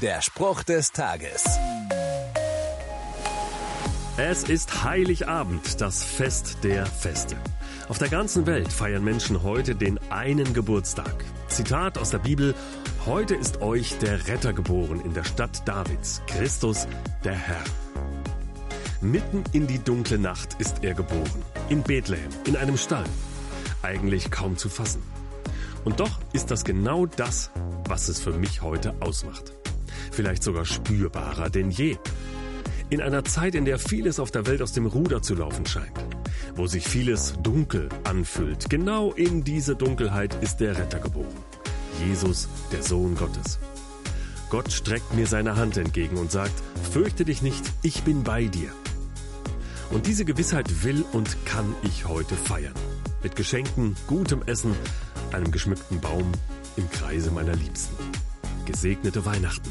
Der Spruch des Tages. Es ist Heiligabend, das Fest der Feste. Auf der ganzen Welt feiern Menschen heute den einen Geburtstag. Zitat aus der Bibel, heute ist euch der Retter geboren in der Stadt Davids, Christus der Herr. Mitten in die dunkle Nacht ist er geboren, in Bethlehem, in einem Stall. Eigentlich kaum zu fassen. Und doch ist das genau das, was es für mich heute ausmacht. Vielleicht sogar spürbarer denn je. In einer Zeit, in der vieles auf der Welt aus dem Ruder zu laufen scheint, wo sich vieles dunkel anfühlt, genau in diese Dunkelheit ist der Retter geboren. Jesus, der Sohn Gottes. Gott streckt mir seine Hand entgegen und sagt, fürchte dich nicht, ich bin bei dir. Und diese Gewissheit will und kann ich heute feiern. Mit Geschenken, gutem Essen, einem geschmückten Baum im Kreise meiner Liebsten. Gesegnete Weihnachten.